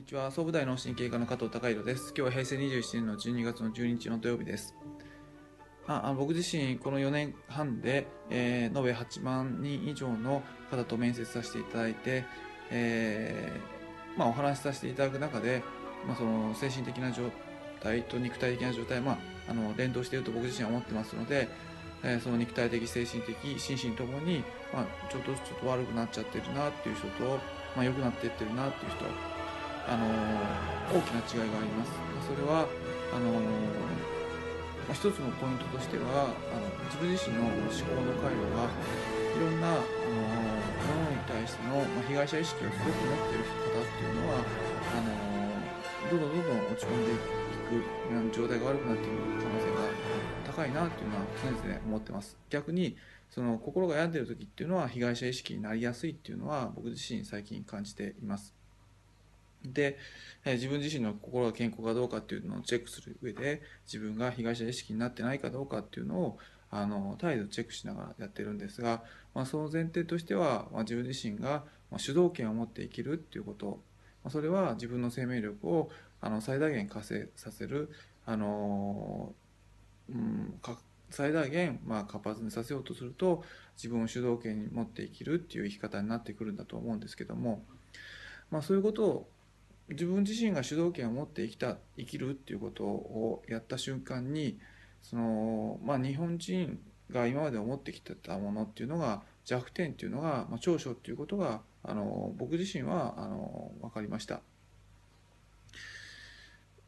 にちは。総武大脳神経科の加藤孝弘です。今日は平成27年の12月の12日の土曜日です。ああ僕自身この4年半で、えー、延べ8万人以上の方と面接させていただいて、えー、まあ、お話しさせていただく中で、まあ、その精神的な状態と肉体的な状態、まあ、あの連動していると僕自身は思ってますので、えー、その肉体的精神的心身ともに、まあ、ちょっとちょっと悪くなっちゃってるなっていう人と、まあ、良くなっていってるなっていう人あの大きな違いがあります。それはあの一つのポイントとしてはあの自分自身の思考の回路がいろんなあのものに対しての、まあ、被害者意識をすごく持ってる方っていうのはあのどんどんどんどん落ち込んでいく状態が悪くなっていく可能性が高いなっていうのは常々思ってます。逆にその心が病んでる時っていうのは被害者意識になりやすいっていうのは僕自身最近感じています。で、え自分自身の心が健康かどうかっていうのをチェックする上で自分が被害者意識になってないかどうかっていうのをあの態度チェックしながらやってるんですが、まあ、その前提としては、まあ、自分自身が主導権を持って生きるっていうこと、まあ、それは自分の生命力をあの最大限活性させるあの、うん、最大限まあ活発にさせようとすると自分を主導権に持って生きるっていう生き方になってくるんだと思うんですけども、まあ、そういうことを自分自身が主導権を持って生きた生きるっていうことをやった瞬間にその、まあ、日本人が今まで思ってきてたものっていうのが弱点っていうのが、まあ、長所っていうことがあの僕自身はあの分かりました。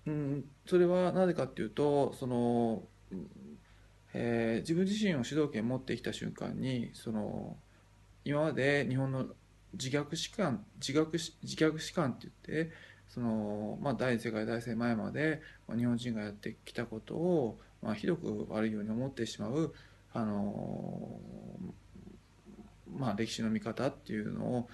うん、それはなぜかっていうとその、えー、自分自身を主導権を持ってきた瞬間にその今まで日本の自虐史観自虐自虐史観って言ってその、まあ、第二次世界大戦前まで、日本人がやってきたことを、まあ、ひどく悪いように思ってしまう、あのまあ、歴史の見方っていうのを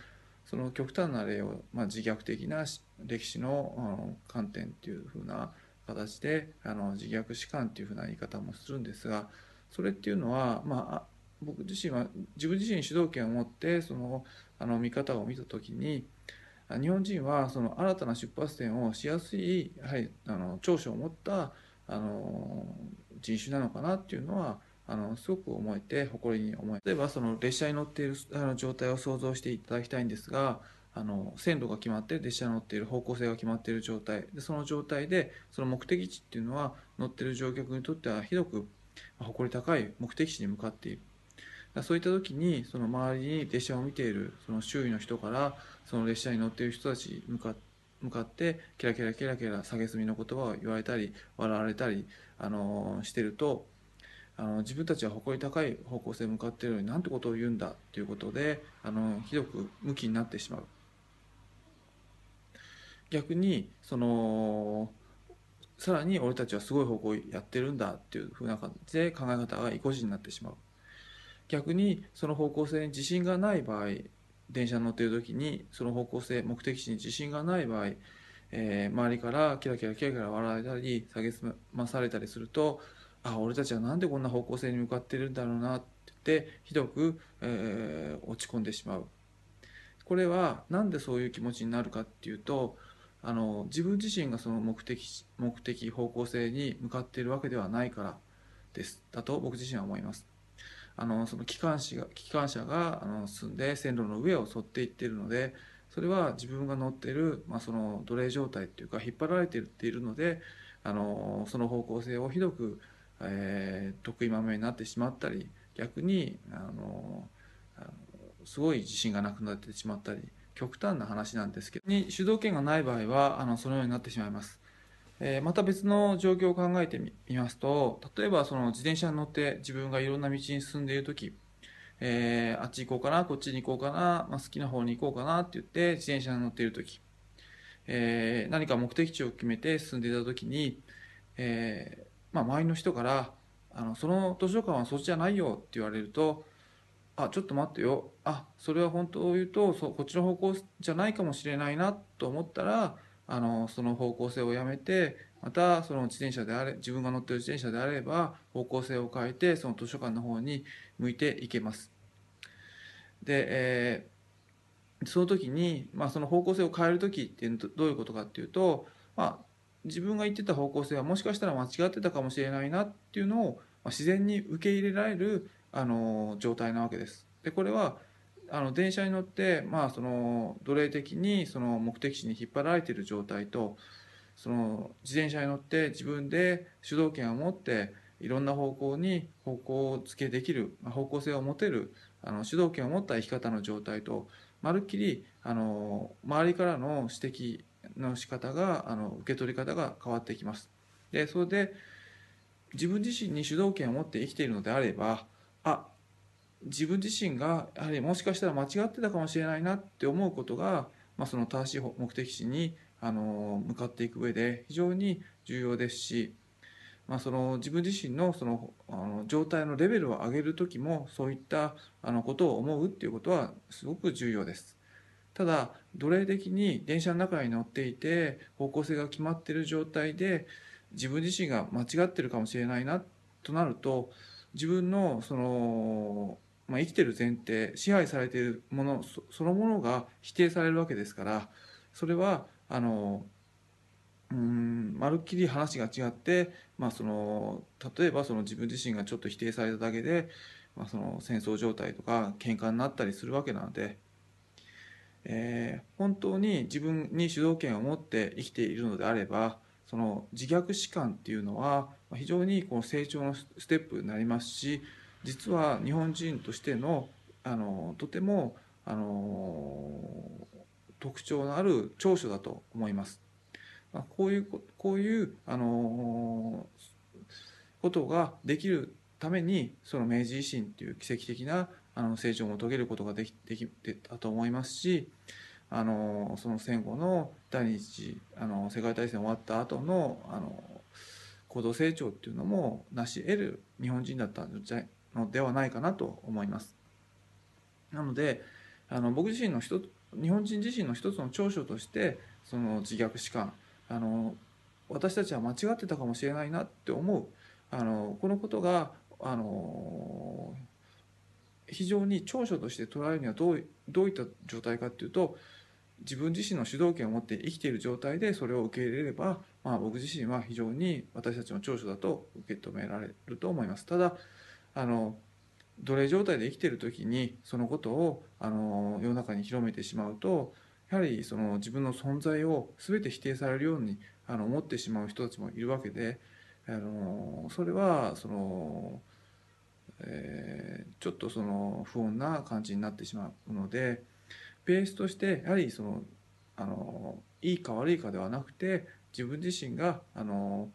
その極端な例を、まあ、自虐的な歴史のあの観点っていうふうな形であの自虐史観っていうふうな言い方もするんですがそれっていうのは、まあ、僕自身は自分自身主導権を持ってそのあの見方を見た時に日本人はその新たな出発点をしやすいはりあの長所を持ったあの人種なのかなっていうのはあのすごく思えて誇りに思え例えばその列車に乗っているあの状態を想像していただきたいんですがあの線路が決まって列車に乗っている方向性が決まっている状態。でその状態でその目的地っていうのは乗っている乗客にとってはひどく誇り高い目的地に向かっている。そういった時にその周りに列車を見ているその周囲の人からその列車に乗っている人たちに向かって向かってキラキラキラキラ蔑みの言葉を言われたり笑われたり、あのしてるとあの自分たちは誇り高い方向性に向かっているのになんてことを言うんだということであのひどく向きになってしまう。逆にそのさらに俺たちはすごい方向やってるんだっていうふうな感じで考え方が意固地になってしまう。逆にその方向性に自信がない場合電車に乗っている時にその方向性目的地に自信がない場合、えー、周りからキラキラキラキラ笑われたり蔑まされたりするとあ俺たちは何でこんな方向性に向かってるんだろうなってってひどく、えー、落ち込んでしまう。これは何でそういう気持ちになるかっていうとあの自分自身がその目的目的方向性に向かっているわけではないからです。だと僕自身は思います。あのその機関士が機関車があの進んで線路の上を沿っていっているのでそれは自分が乗っている、まあ、その奴隷状態っていうか引っ張られているのであのその方向性をひどく、えー、得意まめになってしまったり逆にあのすごい自信がなくなってしまったり極端な話なんですけどに主導権がない場合はあのそのようになってしまいます。えまた別の状況を考えてみますと例えばその自転車に乗って自分がいろんな道に進んでいる時、えー、あっち行こうかなこっちに行こうかな、まあ、好きな方に行こうかなって言って自転車に乗っている時、えー、何か目的地を決めて進んでいた時に、え、まあ、周りの人からあの「その図書館はそっちじゃないよ」って言われると「あちょっと待ってよあそれは本当を言うとそこっちの方向じゃないかもしれないな」と思ったらあのその方向性をやめてまたその自転車であれ自分が乗ってる自転車であれば方向性を変えてその図書館の方に向いていけます。で、えその時に、まあ、その方向性を変える時っていうどういうことかっていうと、まあ、自分が言ってた方向性はもしかしたら間違ってたかもしれないなっていうのを、まあ、自然に受け入れられるあの状態なわけです。でこれはあの電車に乗って、まあ、その奴隷的にその目的地に引っ張られている状態とその自転車に乗って自分で主導権を持っていろんな方向に方向付けできる方向性を持てるあの主導権を持った生き方の状態とまるっきりあの周りからの指摘の仕方があの受け取り方が変わってきます。でそれで自分自身に主導権を持って生きているのであればあ自分自身がやはりもしかしたら間違ってたかもしれないなって思うことが、まあ、その正しい目的地にあの向かっていく上で非常に重要ですしまあ、その自分自身のそのあの状態のレベルを上げる時もそういったあのことを思うっていうことはすごく重要です。ただ奴隷的に電車の中に乗っていて方向性が決まっている状態で自分自身が間違ってるかもしれないなとなると自分のその、まあ、生きてる前提支配されているものそのものが否定されるわけですからそれはあのうんまるっきり話が違って、まあ、その例えばその自分自身がちょっと否定されただけで、まあ、その戦争状態とか喧嘩になったりするわけなので、えー、本当に自分に主導権を持って生きているのであればその自虐史観っていうのは非常にこの成長のステップになりますし実は日本人としてのあのとてもあの特徴のある長所だと思います。まあ、こういうこういう、あのことができるためにその明治維新っていう奇跡的なあの成長も遂げることができできてたと思いますしあのその戦後の第二次あの世界大戦終わった後のあの行動成長っていうのも成し得る日本人だったんじゃのではないかなと思います。なのであの僕自身の一日本人自身の一つの長所としてその自虐史観あの私たちは間違ってたかもしれないなって思うあのこのことがあの非常に長所として捉えるにはどうどういった状態かっていうと自分自身の主導権を持って生きている状態でそれを受け入れれば、まあ、僕自身は非常に私たちの長所だと受け止められると思います。ただあの奴隷状態で生きてる時にそのことをあの世の中に広めてしまうとやはりその自分の存在を全て否定されるようにあの思ってしまう人たちもいるわけであのそれはその、えー、ちょっとその不穏な感じになってしまうのでベースとしてやはりそのあのいいか悪いかではなくて自分自身があの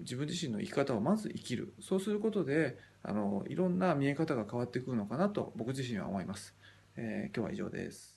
自分自身の生き方をまず生きるそうすることであのいろんな見え方が変わってくるのかなと僕自身は思います。えー、今日は以上です。